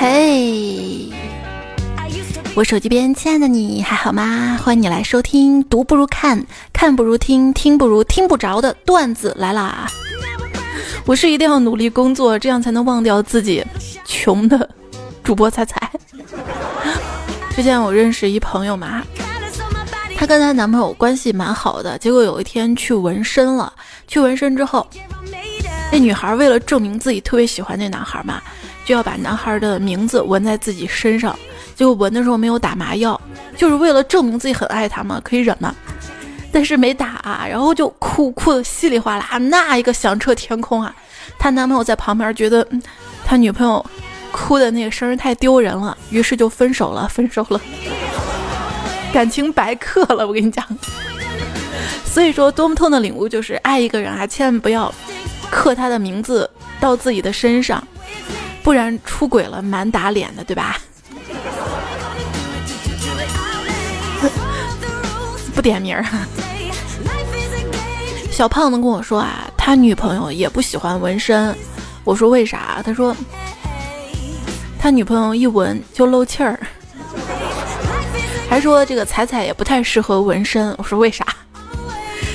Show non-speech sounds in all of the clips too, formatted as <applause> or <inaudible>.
嘿，我手机边亲爱的你还好吗？欢迎你来收听，读不如看，看不如听，听不如听不着的段子来啦！我是一定要努力工作，这样才能忘掉自己穷的主播彩彩。之前我认识一朋友嘛，她跟她男朋友关系蛮好的，结果有一天去纹身了。去纹身之后，那女孩为了证明自己特别喜欢那男孩嘛。就要把男孩的名字纹在自己身上，结果纹的时候没有打麻药，就是为了证明自己很爱他嘛，可以忍嘛。但是没打啊，然后就哭哭的稀里哗啦，那一个响彻天空啊！她男朋友在旁边觉得他女朋友哭的那个声太丢人了，于是就分手了，分手了，感情白刻了。我跟你讲，所以说多么痛的领悟就是爱一个人啊，千万不要刻他的名字到自己的身上。不然出轨了蛮打脸的，对吧？<laughs> 不点名儿。小胖子跟我说啊，他女朋友也不喜欢纹身。我说为啥？他说他女朋友一纹就漏气儿，还说这个彩彩也不太适合纹身。我说为啥？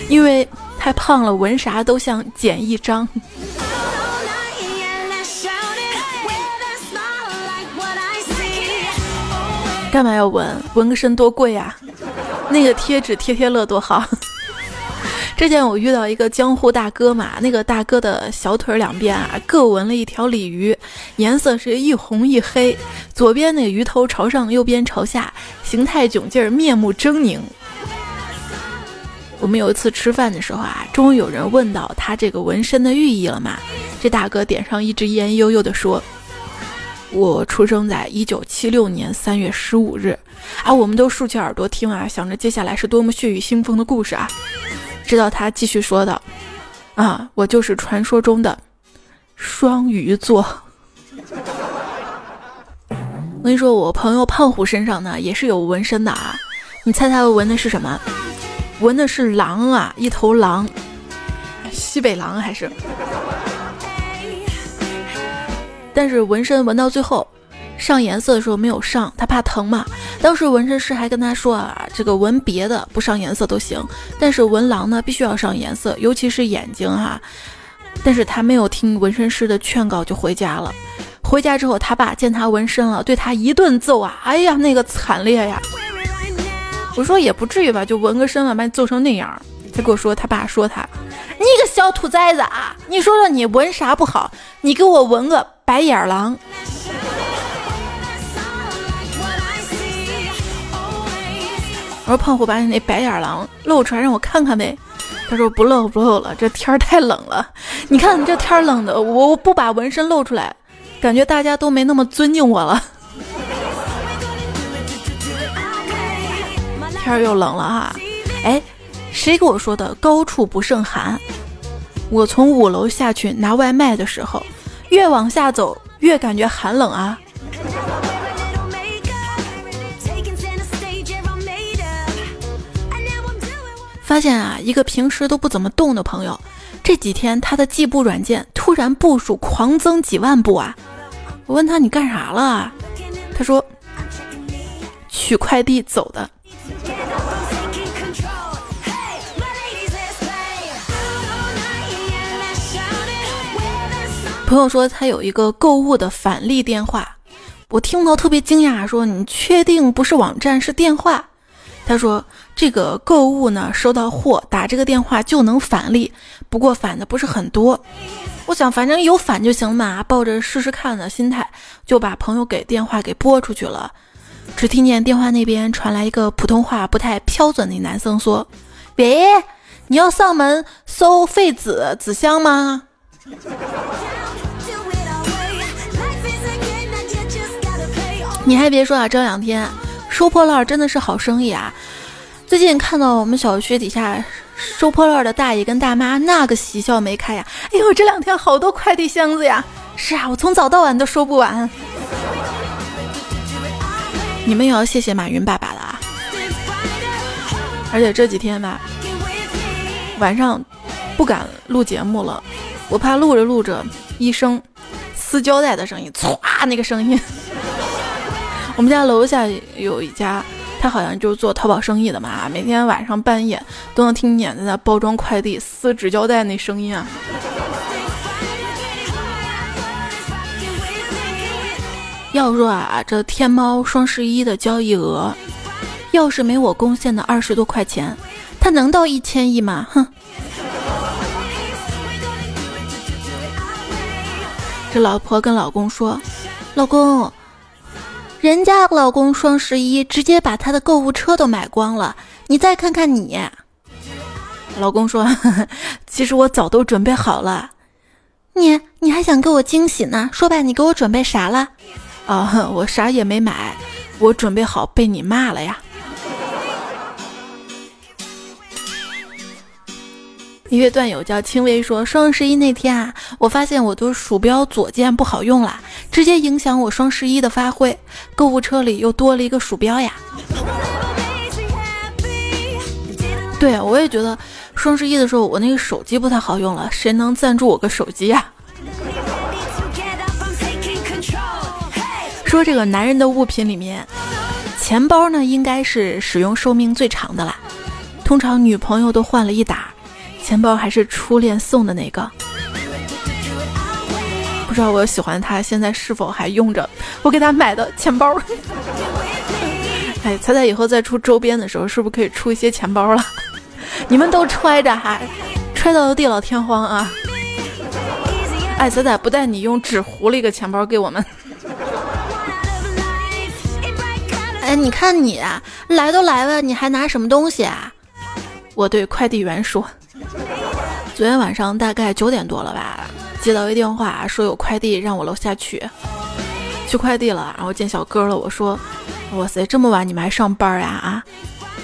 因为太胖了，纹啥都像剪一张。干嘛要纹？纹个身多贵呀！<laughs> 那个贴纸贴贴乐多好。<laughs> 之前我遇到一个江湖大哥嘛，那个大哥的小腿两边啊各纹了一条鲤鱼，颜色是一红一黑，左边那鱼头朝上，右边朝下，形态窘劲儿，面目狰狞。我们有一次吃饭的时候啊，终于有人问到他这个纹身的寓意了嘛？这大哥点上一支烟，悠悠地说。我出生在一九七六年三月十五日，啊，我们都竖起耳朵听啊，想着接下来是多么血雨腥风的故事啊。直到他继续说道：“啊，我就是传说中的双鱼座。<laughs> ”我跟你说，我朋友胖虎身上呢也是有纹身的啊，你猜他纹的是什么？纹的是狼啊，一头狼，西北狼还是？但是纹身纹到最后，上颜色的时候没有上，他怕疼嘛。当时纹身师还跟他说啊，这个纹别的不上颜色都行，但是纹狼呢必须要上颜色，尤其是眼睛哈。但是他没有听纹身师的劝告就回家了。回家之后，他爸见他纹身了，对他一顿揍啊！哎呀，那个惨烈呀！我说也不至于吧，就纹个身了，把你揍成那样。他跟我说，他爸说他，你个小兔崽子啊！你说说你纹啥不好？你给我纹个白眼狼。我说胖虎，把你那白眼狼露出来让我看看呗。他说不露不露了，这天儿太冷了。你看你这天冷的，我我不把纹身露出来，感觉大家都没那么尊敬我了。天儿又冷了哈，哎。谁给我说的高处不胜寒？我从五楼下去拿外卖的时候，越往下走越感觉寒冷啊！发现啊，一个平时都不怎么动的朋友，这几天他的计步软件突然步数狂增几万步啊！我问他你干啥了？他说取快递走的。朋友说他有一个购物的返利电话，我听到特别惊讶，说你确定不是网站是电话？他说这个购物呢，收到货打这个电话就能返利，不过返的不是很多。我想反正有返就行嘛，抱着试试看的心态，就把朋友给电话给拨出去了。只听见电话那边传来一个普通话不太标准的男生说：“喂，你要上门收废纸纸箱吗？”你还别说啊，这两天收破烂真的是好生意啊！最近看到我们小区底下收破烂的大爷跟大妈，那个喜笑眉开呀！哎呦，这两天好多快递箱子呀！是啊，我从早到晚都收不完。你们也要谢谢马云爸爸了啊！而且这几天吧，晚上不敢录节目了，我怕录着录着一声撕胶带的声音，唰，那个声音。我们家楼下有一家，他好像就是做淘宝生意的嘛，每天晚上半夜都能听见在那包装快递、撕纸胶带那声音啊。要说啊，这天猫双十一的交易额，要是没我贡献的二十多块钱，它能到一千亿吗？哼！这老婆跟老公说：“老公，人家老公双十一直接把他的购物车都买光了，你再看看你。”老公说：“ <laughs> 其实我早都准备好了，你你还想给我惊喜呢？说吧，你给我准备啥了？”啊，我啥也没买，我准备好被你骂了呀。一位段友叫轻微说，双十一那天啊，我发现我的鼠标左键不好用了，直接影响我双十一的发挥。购物车里又多了一个鼠标呀。对，我也觉得双十一的时候我那个手机不太好用了，谁能赞助我个手机呀？说这个男人的物品里面，钱包呢应该是使用寿命最长的啦。通常女朋友都换了一打，钱包还是初恋送的那个。不知道我喜欢他现在是否还用着我给他买的钱包？<laughs> 哎，猜猜以后再出周边的时候，是不是可以出一些钱包了？你们都揣着哈，揣到地老天荒啊！哎，仔仔不带你用纸糊了一个钱包给我们。哎，你看你来都来了，你还拿什么东西啊？我对快递员说：“ <laughs> 昨天晚上大概九点多了吧，接到一电话，说有快递让我楼下取，取快递了。然后见小哥了，我说：‘哇塞，这么晚你们还上班呀？’啊，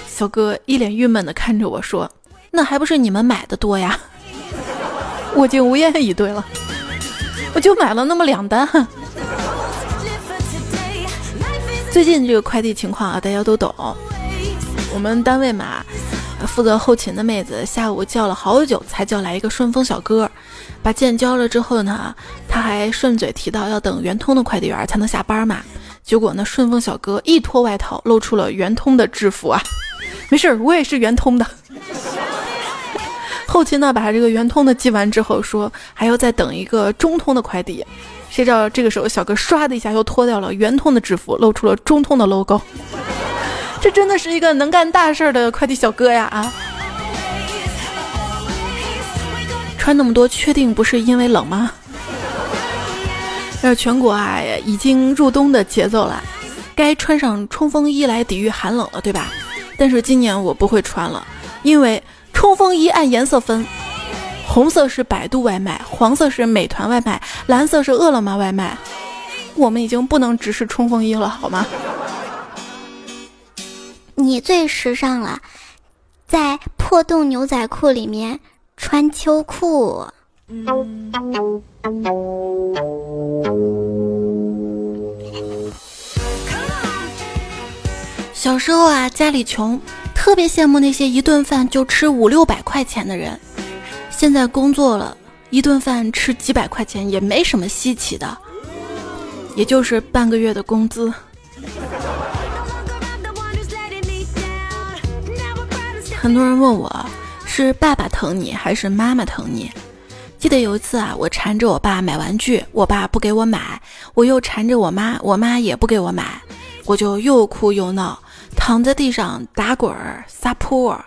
小哥一脸郁闷的看着我说：‘那还不是你们买的多呀？’ <laughs> 我竟无言以对了，我就买了那么两单。<laughs> ”最近这个快递情况啊，大家都懂。我们单位嘛，负责后勤的妹子下午叫了好久才叫来一个顺丰小哥，把件交了之后呢，他还顺嘴提到要等圆通的快递员才能下班嘛。结果呢，顺丰小哥一脱外套，露出了圆通的制服啊。<laughs> 没事，我也是圆通的。后勤呢，把这个圆通的寄完之后，说还要再等一个中通的快递。谁知道这个时候，小哥唰的一下又脱掉了圆通的制服，露出了中通的 logo。这真的是一个能干大事儿的快递小哥呀！啊，穿那么多，确定不是因为冷吗？那全国啊，已经入冬的节奏了，该穿上冲锋衣来抵御寒冷了，对吧？但是今年我不会穿了，因为冲锋衣按颜色分。红色是百度外卖，黄色是美团外卖，蓝色是饿了么外卖。我们已经不能只是冲锋衣了，好吗？你最时尚了，在破洞牛仔裤里面穿秋裤。小时候啊，家里穷，特别羡慕那些一顿饭就吃五六百块钱的人。现在工作了一顿饭吃几百块钱也没什么稀奇的，也就是半个月的工资。很多人问我是爸爸疼你还是妈妈疼你？记得有一次啊，我缠着我爸买玩具，我爸不给我买；我又缠着我妈，我妈也不给我买，我就又哭又闹，躺在地上打滚儿撒泼。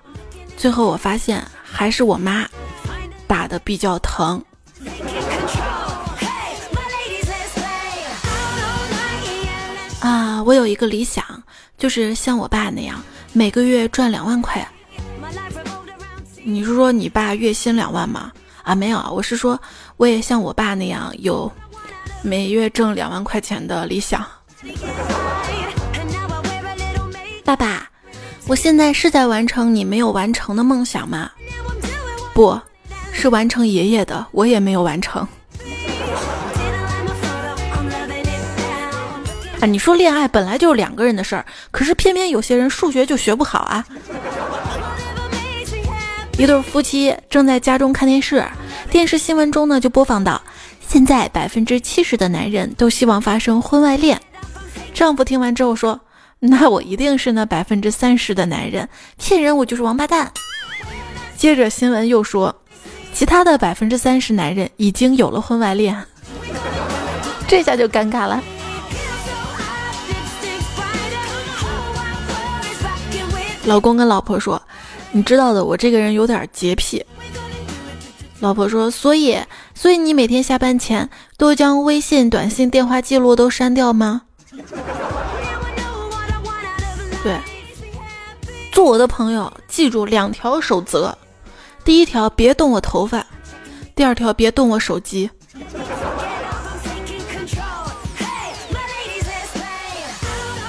最后我发现还是我妈。打的比较疼啊！我有一个理想，就是像我爸那样，每个月赚两万块。你是说你爸月薪两万吗？啊，没有，我是说我也像我爸那样有每月挣两万块钱的理想。爸爸，我现在是在完成你没有完成的梦想吗？不。是完成爷爷的，我也没有完成。啊，你说恋爱本来就是两个人的事儿，可是偏偏有些人数学就学不好啊。一对夫妻正在家中看电视，电视新闻中呢就播放到，现在百分之七十的男人都希望发生婚外恋，丈夫听完之后说：“那我一定是那百分之三十的男人，骗人我就是王八蛋。”接着新闻又说，其他的百分之三十男人已经有了婚外恋，这下就尴尬了。老公跟老婆说：“你知道的，我这个人有点洁癖。”老婆说：“所以，所以你每天下班前都将微信、短信、电话记录都删掉吗？”对，做我的朋友，记住两条守则：第一条，别动我头发；第二条，别动我手机。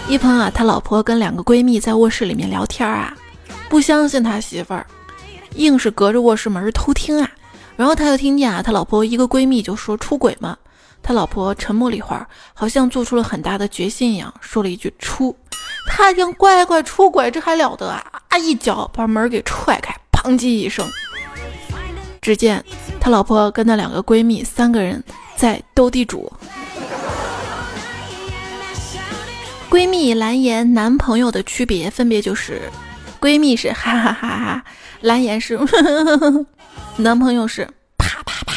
一朋友啊，他老婆跟两个闺蜜在卧室里面聊天啊，不相信他媳妇儿，硬是隔着卧室门偷听啊。然后他就听见啊，他老婆一个闺蜜就说出轨嘛。他老婆沉默了一会儿，好像做出了很大的决心一样，说了一句出。他一听乖乖出轨，这还了得啊！啊，一脚把门给踹开，砰叽一声。只见他老婆跟那两个闺蜜三个人在斗地主。闺蜜蓝颜男朋友的区别分别就是，闺蜜是哈哈哈哈，蓝颜是呵呵呵。<laughs> 男朋友是啪啪啪。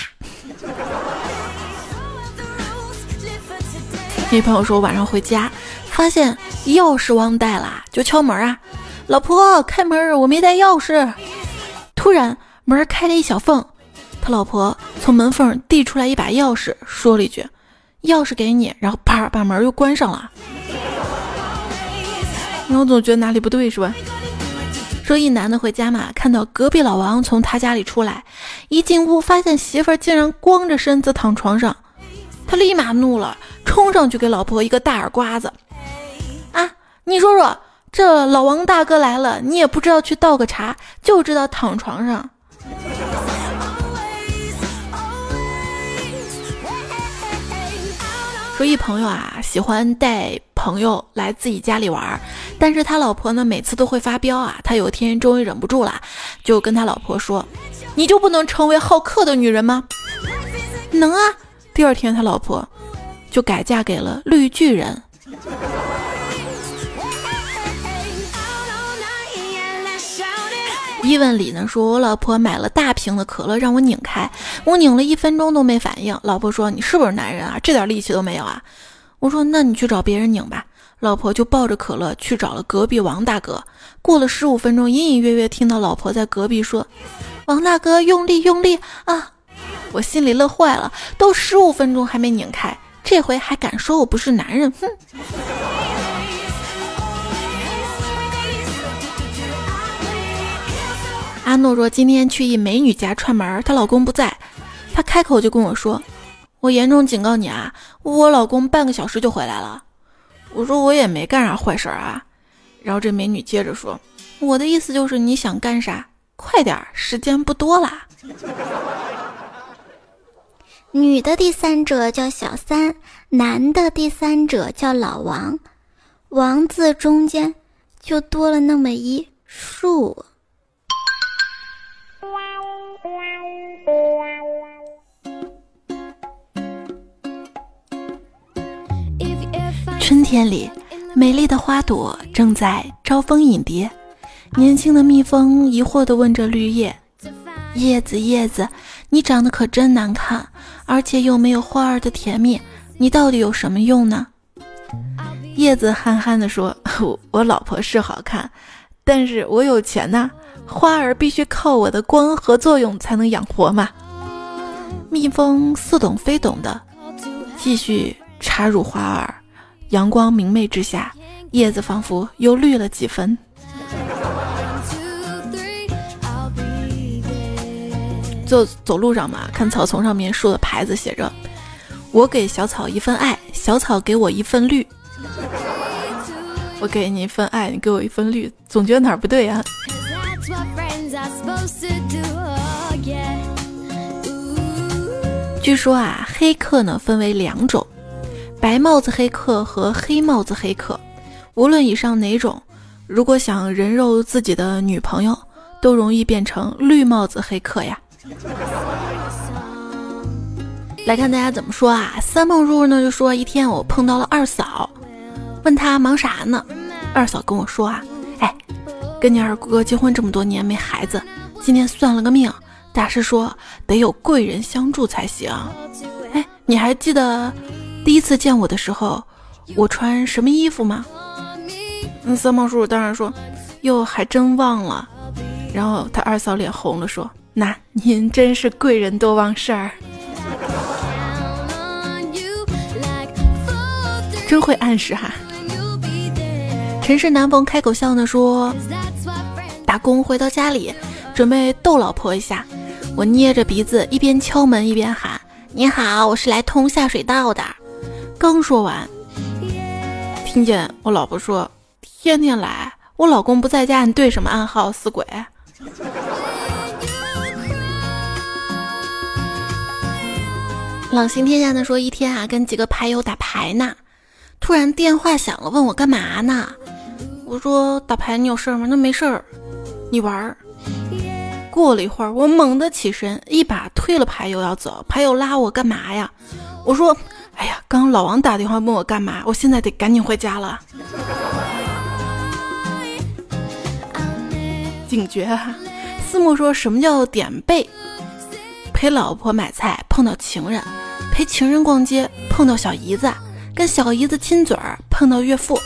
女朋友说晚上回家发现钥匙忘带了，就敲门啊，老婆开门，我没带钥匙。突然门开了一小缝，他老婆从门缝递出来一把钥匙，说了一句：“钥匙给你。”然后啪把门又关上了。我总觉得哪里不对，是吧？说一男的回家嘛，看到隔壁老王从他家里出来，一进屋发现媳妇儿竟然光着身子躺床上，他立马怒了，冲上去给老婆一个大耳刮子。啊，你说说，这老王大哥来了，你也不知道去倒个茶，就知道躺床上。说一朋友啊，喜欢带朋友来自己家里玩，但是他老婆呢，每次都会发飙啊。他有一天终于忍不住了，就跟他老婆说：“你就不能成为好客的女人吗？” <laughs> 能啊。第二天他老婆就改嫁给了绿巨人。伊问里呢说，我老婆买了大瓶的可乐让我拧开，我拧了一分钟都没反应。老婆说：“你是不是男人啊？这点力气都没有啊？”我说：“那你去找别人拧吧。”老婆就抱着可乐去找了隔壁王大哥。过了十五分钟，隐隐约约听到老婆在隔壁说：“王大哥，用力用力啊！”我心里乐坏了，都十五分钟还没拧开，这回还敢说我不是男人？哼！阿诺说：“今天去一美女家串门，她老公不在，她开口就跟我说：‘我严重警告你啊，我老公半个小时就回来了。’我说我也没干啥坏事啊。然后这美女接着说：‘我的意思就是你想干啥，快点，时间不多啦。’女的第三者叫小三，男的第三者叫老王，王字中间就多了那么一竖。”春天里，美丽的花朵正在招蜂引蝶。年轻的蜜蜂疑惑地问着绿叶：“叶子，叶子，你长得可真难看，而且又没有花儿的甜蜜，你到底有什么用呢？”叶子憨憨地说：“ <laughs> 我老婆是好看，但是我有钱呐。花儿必须靠我的光合作用才能养活嘛。”蜜蜂似懂非懂的继续插入花儿。阳光明媚之下，叶子仿佛又绿了几分。就走路上嘛，看草丛上面竖的牌子，写着：“我给小草一份爱，小草给我一份绿。”我给你一份爱，你给我一份绿，总觉得哪儿不对呀？据说啊，黑客呢分为两种。白帽子黑客和黑帽子黑客，无论以上哪种，如果想人肉自己的女朋友，都容易变成绿帽子黑客呀。<laughs> 来看大家怎么说啊？三梦叔叔呢就说一天我碰到了二嫂，问他忙啥呢？二嫂跟我说啊，哎，跟你二哥结婚这么多年没孩子，今天算了个命，大师说得有贵人相助才行。哎，你还记得第一次见我的时候，我穿什么衣服吗？嗯，三毛叔叔当然说，哟，还真忘了。然后他二嫂脸红了，说：“那您真是贵人多忘事儿，真会暗示哈。”陈氏南逢开口笑呢，说：“打工回到家里，准备逗老婆一下。我捏着鼻子，一边敲门一边喊：‘你好，我是来通下水道的。’刚说完，听见我老婆说：‘天天来，我老公不在家，你对什么暗号，死鬼？’朗行天下呢说，一天啊，跟几个牌友打牌呢，突然电话响了，问我干嘛呢？”我说打牌你有事儿吗？那没事儿，你玩儿。过了一会儿，我猛地起身，一把推了牌友要走，牌友拉我干嘛呀？我说，哎呀，刚老王打电话问我干嘛，我现在得赶紧回家了。警觉哈！思慕说什么叫点背？陪老婆买菜碰到情人，陪情人逛街碰到小姨子，跟小姨子亲嘴儿碰到岳父。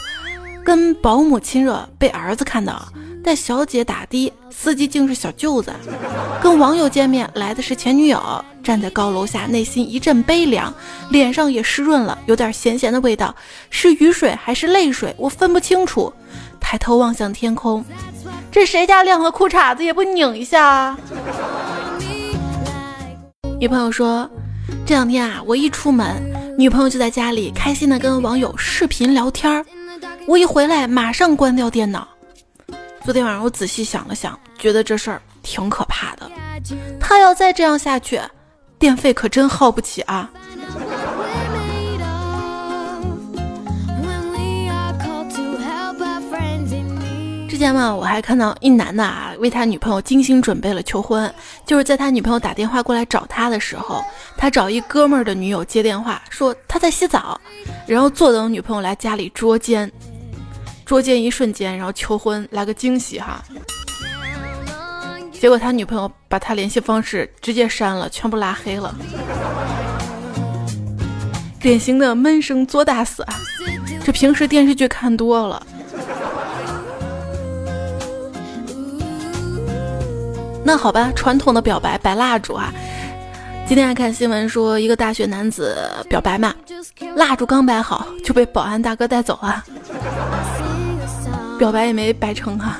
跟保姆亲热被儿子看到，带小姐打的司机竟是小舅子；跟网友见面来的是前女友，站在高楼下内心一阵悲凉，脸上也湿润了，有点咸咸的味道，是雨水还是泪水，我分不清楚。抬头望向天空，这谁家晾个裤衩子也不拧一下啊？女朋友说，这两天啊，我一出门，女朋友就在家里开心的跟网友视频聊天儿。我一回来，马上关掉电脑。昨天晚上我仔细想了想，觉得这事儿挺可怕的。他要再这样下去，电费可真耗不起啊！之前嘛，我还看到一男的啊，为他女朋友精心准备了求婚，就是在他女朋友打电话过来找他的时候，他找一哥们儿的女友接电话，说他在洗澡，然后坐等女朋友来家里捉奸。捉奸一瞬间，然后求婚来个惊喜哈，结果他女朋友把他联系方式直接删了，全部拉黑了，典型的闷声作大死啊！这平时电视剧看多了。那好吧，传统的表白摆蜡烛啊。今天还看新闻说，一个大学男子表白嘛，蜡烛刚摆好就被保安大哥带走了。表白也没白成哈。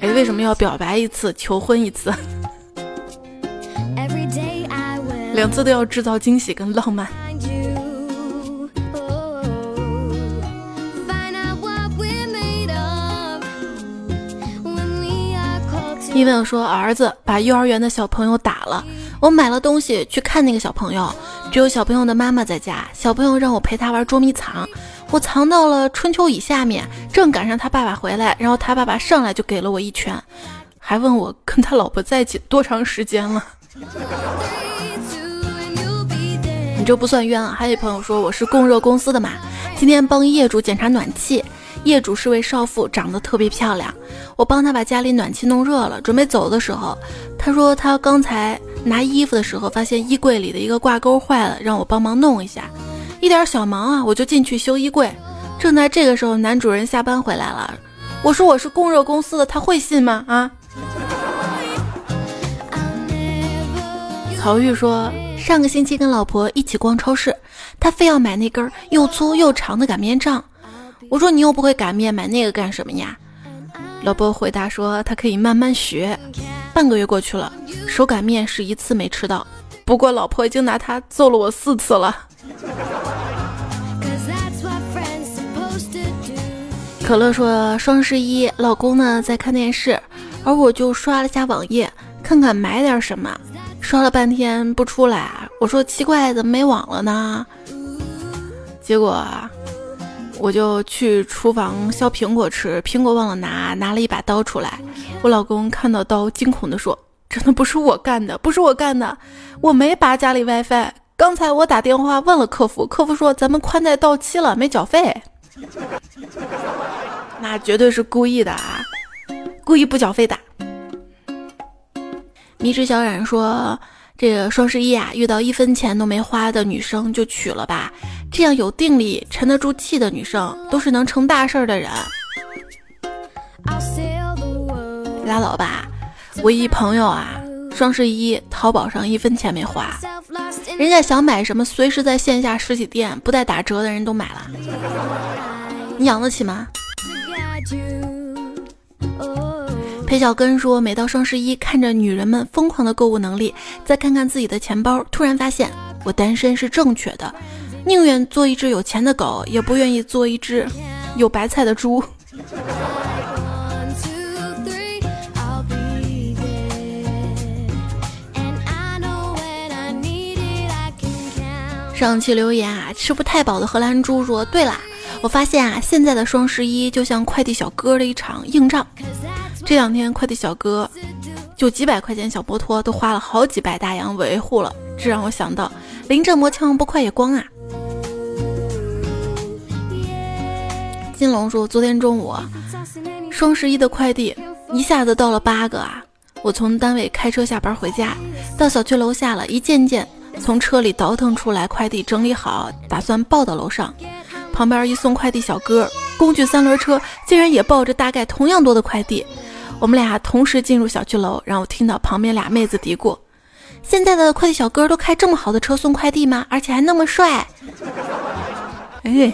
哎，为什么要表白一次求婚一次？两次都要制造惊喜跟浪漫。因为我说儿子把幼儿园的小朋友打了，我买了东西去看那个小朋友。只有小朋友的妈妈在家，小朋友让我陪他玩捉迷藏，我藏到了春秋椅下面，正赶上他爸爸回来，然后他爸爸上来就给了我一拳，还问我跟他老婆在一起多长时间了。你这不算冤啊！还有朋友说我是供热公司的嘛，今天帮业主检查暖气，业主是位少妇，长得特别漂亮，我帮他把家里暖气弄热了，准备走的时候，他说他刚才。拿衣服的时候，发现衣柜里的一个挂钩坏了，让我帮忙弄一下，一点小忙啊，我就进去修衣柜。正在这个时候，男主人下班回来了，我说我是供热公司的，他会信吗？啊？曹玉说，上个星期跟老婆一起逛超市，他非要买那根又粗又长的擀面杖，我说你又不会擀面，买那个干什么呀？老婆回答说：“他可以慢慢学。”半个月过去了，手擀面是一次没吃到。不过老婆已经拿他揍了我四次了。可乐说：“双十一，老公呢在看电视，而我就刷了下网页，看看买点什么。刷了半天不出来，我说奇怪，怎么没网了呢？结果……”我就去厨房削苹果吃，苹果忘了拿，拿了一把刀出来。我老公看到刀，惊恐地说：“真的不是我干的，不是我干的，我没拔家里 WiFi，刚才我打电话问了客服，客服说咱们宽带到期了，没缴费。<laughs> 那绝对是故意的啊，故意不缴费的。迷之小冉说：“这个双十一啊，遇到一分钱都没花的女生就娶了吧，这样有定力、沉得住气的女生，都是能成大事的人。”拉倒吧，我一朋友啊，双十一淘宝上一分钱没花，人家想买什么，随时在线下实体店不带打折的人都买了，你养得起吗？裴小根说：“每到双十一，看着女人们疯狂的购物能力，再看看自己的钱包，突然发现我单身是正确的，宁愿做一只有钱的狗，也不愿意做一只有白菜的猪。<laughs> ”上期留言啊，吃不太饱的荷兰猪说：“对啦，我发现啊，现在的双十一就像快递小哥的一场硬仗。”这两天快递小哥就几百块钱小摩托都花了好几百大洋维护了，这让我想到临阵磨枪不快也光啊。金龙说，昨天中午双十一的快递一下子到了八个啊！我从单位开车下班回家，到小区楼下了，一件件从车里倒腾出来快递整理好，打算抱到楼上。旁边一送快递小哥工具三轮车竟然也抱着大概同样多的快递。我们俩同时进入小区楼，然后听到旁边俩妹子嘀咕：“现在的快递小哥都开这么好的车送快递吗？而且还那么帅。<laughs> ”哎，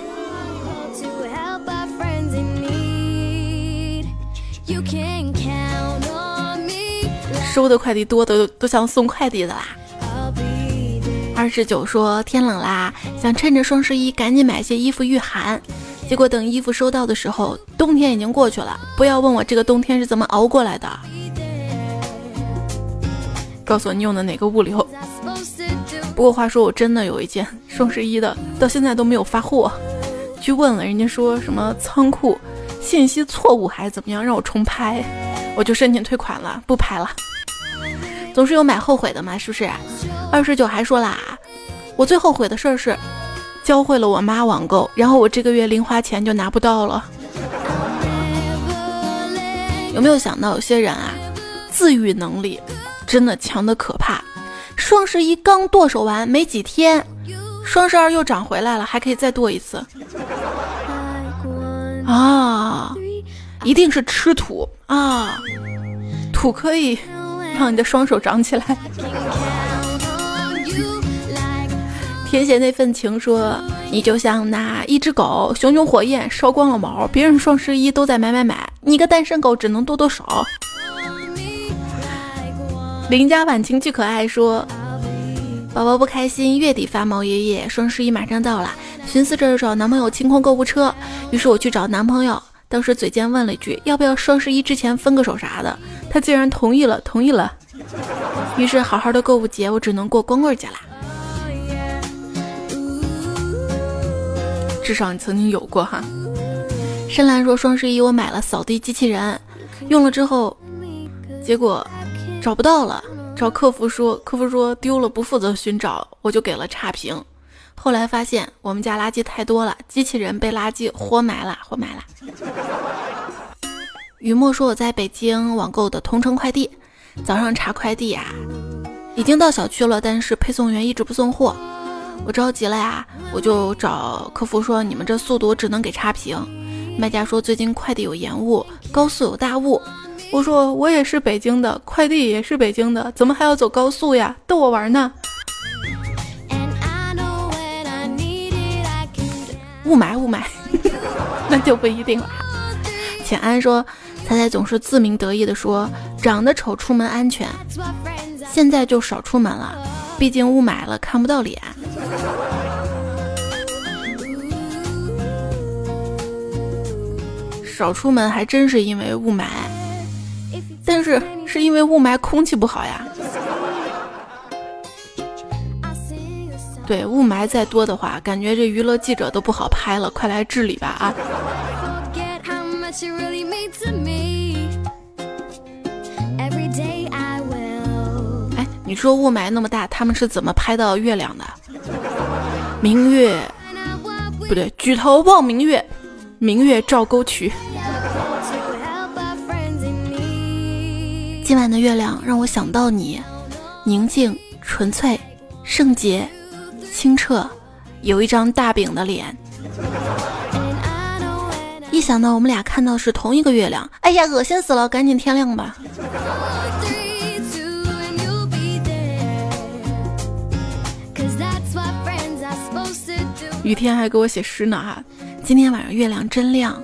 收的快递多的都像送快递的啦。二十九说天冷啦，想趁着双十一赶紧买些衣服御寒。结果等衣服收到的时候，冬天已经过去了。不要问我这个冬天是怎么熬过来的。告诉我你用的哪个物流。不过话说，我真的有一件双十一的，到现在都没有发货。去问了，人家说什么仓库信息错误还是怎么样，让我重拍，我就申请退款了，不拍了。总是有买后悔的嘛，是不是？二十九还说啦，我最后悔的事儿是。教会了我妈网购，然后我这个月零花钱就拿不到了。有没有想到有些人啊，自愈能力真的强的可怕？双十一刚剁手完没几天，双十二又涨回来了，还可以再剁一次。啊，一定是吃土啊，土可以让你的双手长起来。天写那份情说，你就像那一只狗，熊熊火焰烧光了毛，别人双十一都在买买买，你个单身狗只能剁剁手。邻家晚晴巨可爱说，宝宝不开心，月底发毛爷爷，双十一马上到了，寻思着找男朋友清空购物车，于是我去找男朋友，当时嘴贱问了一句，要不要双十一之前分个手啥的，他竟然同意了，同意了，于是好好的购物节我只能过光棍节啦。至少你曾经有过哈。深蓝说双十一我买了扫地机器人，用了之后，结果找不到了，找客服说，客服说丢了，不负责寻找，我就给了差评。后来发现我们家垃圾太多了，机器人被垃圾活埋了，活埋了。雨墨说我在北京网购的同城快递，早上查快递啊，已经到小区了，但是配送员一直不送货。我着急了呀，我就找客服说：“你们这速度只能给差评。”卖家说：“最近快递有延误，高速有大雾。”我说：“我也是北京的，快递也是北京的，怎么还要走高速呀？逗我玩呢？”雾霾，雾霾，<laughs> 那就不一定了。浅安说：“彩彩总是自鸣得意的说，长得丑出门安全，现在就少出门了，毕竟雾霾了，看不到脸。”少出门还真是因为雾霾，但是是因为雾霾空气不好呀。对，雾霾再多的话，感觉这娱乐记者都不好拍了，快来治理吧啊！哎，你你说雾霾那么大，他们是怎么拍到月亮的？明月不对，举头望明月，明月照沟渠。今晚的月亮让我想到你，宁静、纯粹、圣洁、清澈，有一张大饼的脸。一想到我们俩看到是同一个月亮，哎呀，恶心死了！赶紧天亮吧。雨天还给我写诗呢哈，今天晚上月亮真亮，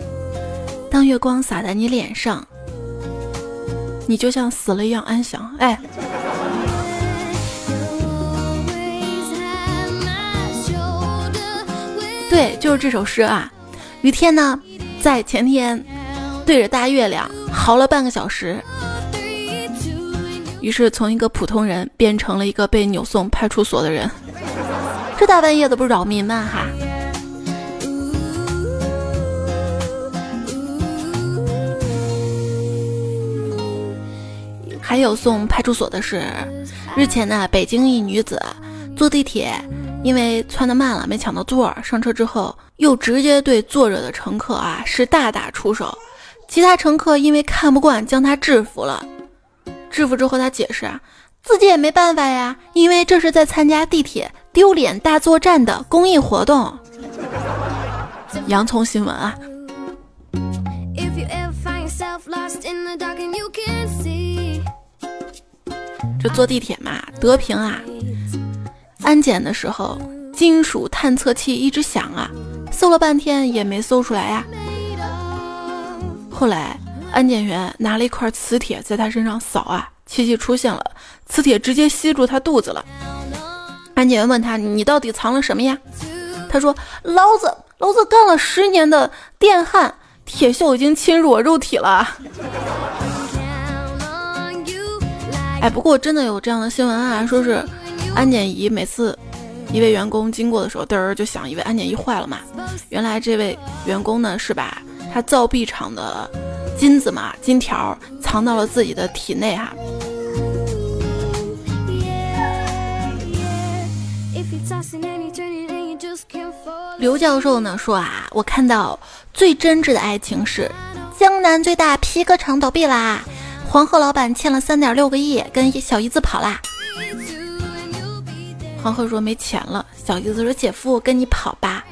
当月光洒在你脸上，你就像死了一样安详。哎，对，就是这首诗啊。雨天呢？在前天，对着大月亮嚎了半个小时，于是从一个普通人变成了一个被扭送派出所的人。这大半夜的不扰民吗？哈！还有送派出所的事，日前呢，北京一女子坐地铁。因为窜得慢了，没抢到座儿，上车之后又直接对坐着的乘客啊是大打出手，其他乘客因为看不惯，将他制服了。制服之后，他解释啊，自己也没办法呀，因为这是在参加地铁丢脸大作战的公益活动。洋葱新闻啊，这坐地铁嘛，德平啊。安检的时候，金属探测器一直响啊，搜了半天也没搜出来呀。后来安检员拿了一块磁铁在他身上扫啊，奇迹出现了，磁铁直接吸住他肚子了。安检员问他：“你到底藏了什么呀？”他说：“老子老子干了十年的电焊，铁锈已经侵入我肉体了。”哎，不过真的有这样的新闻啊，说是。安检仪每次一位员工经过的时候，嘚儿就想，以为安检仪坏了嘛。原来这位员工呢是把他造币厂的金子嘛，金条藏到了自己的体内哈。刘教授呢说啊，我看到最真挚的爱情是江南最大皮革厂倒闭啦，黄鹤老板欠了三点六个亿，跟小姨子跑啦。黄鹤说没钱了，小姨子说：“姐夫，我跟你跑吧。”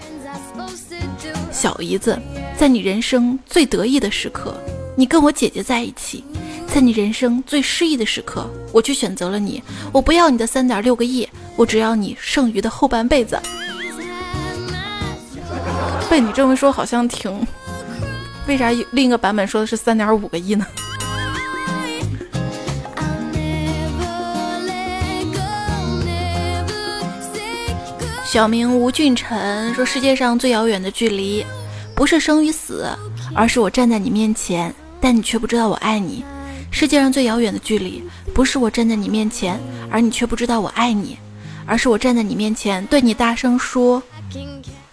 小姨子，在你人生最得意的时刻，你跟我姐姐在一起；在你人生最失意的时刻，我却选择了你。我不要你的三点六个亿，我只要你剩余的后半辈子。被你这么说，好像挺……为啥另一个版本说的是三点五个亿呢？小名吴俊辰说：“世界上最遥远的距离，不是生与死，而是我站在你面前，但你却不知道我爱你。世界上最遥远的距离，不是我站在你面前，而你却不知道我爱你，而是我站在你面前，对你大声说，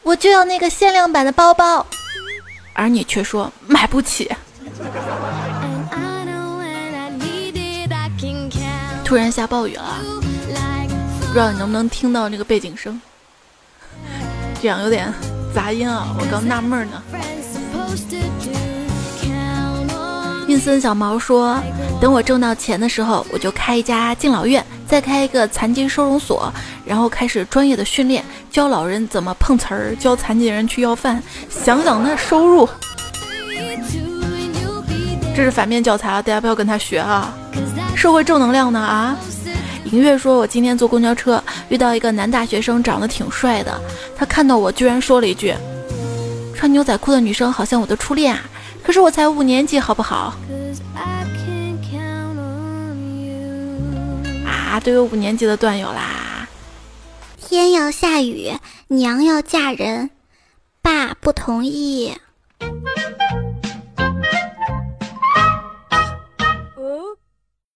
我就要那个限量版的包包，而你却说买不起。突然下暴雨了，不知道你能不能听到那个背景声。”这样有点杂音啊，我刚纳闷呢。运森小毛说：“等我挣到钱的时候，我就开一家敬老院，再开一个残疾收容所，然后开始专业的训练，教老人怎么碰瓷儿，教残疾人去要饭。想想那收入，这是反面教材啊，大家不要跟他学啊，社会正能量呢啊。”明月说：“我今天坐公交车遇到一个男大学生，长得挺帅的。他看到我，居然说了一句：‘穿牛仔裤的女生好像我的初恋啊！’可是我才五年级，好不好？啊，都有五年级的段友啦！天要下雨，娘要嫁人，爸不同意。”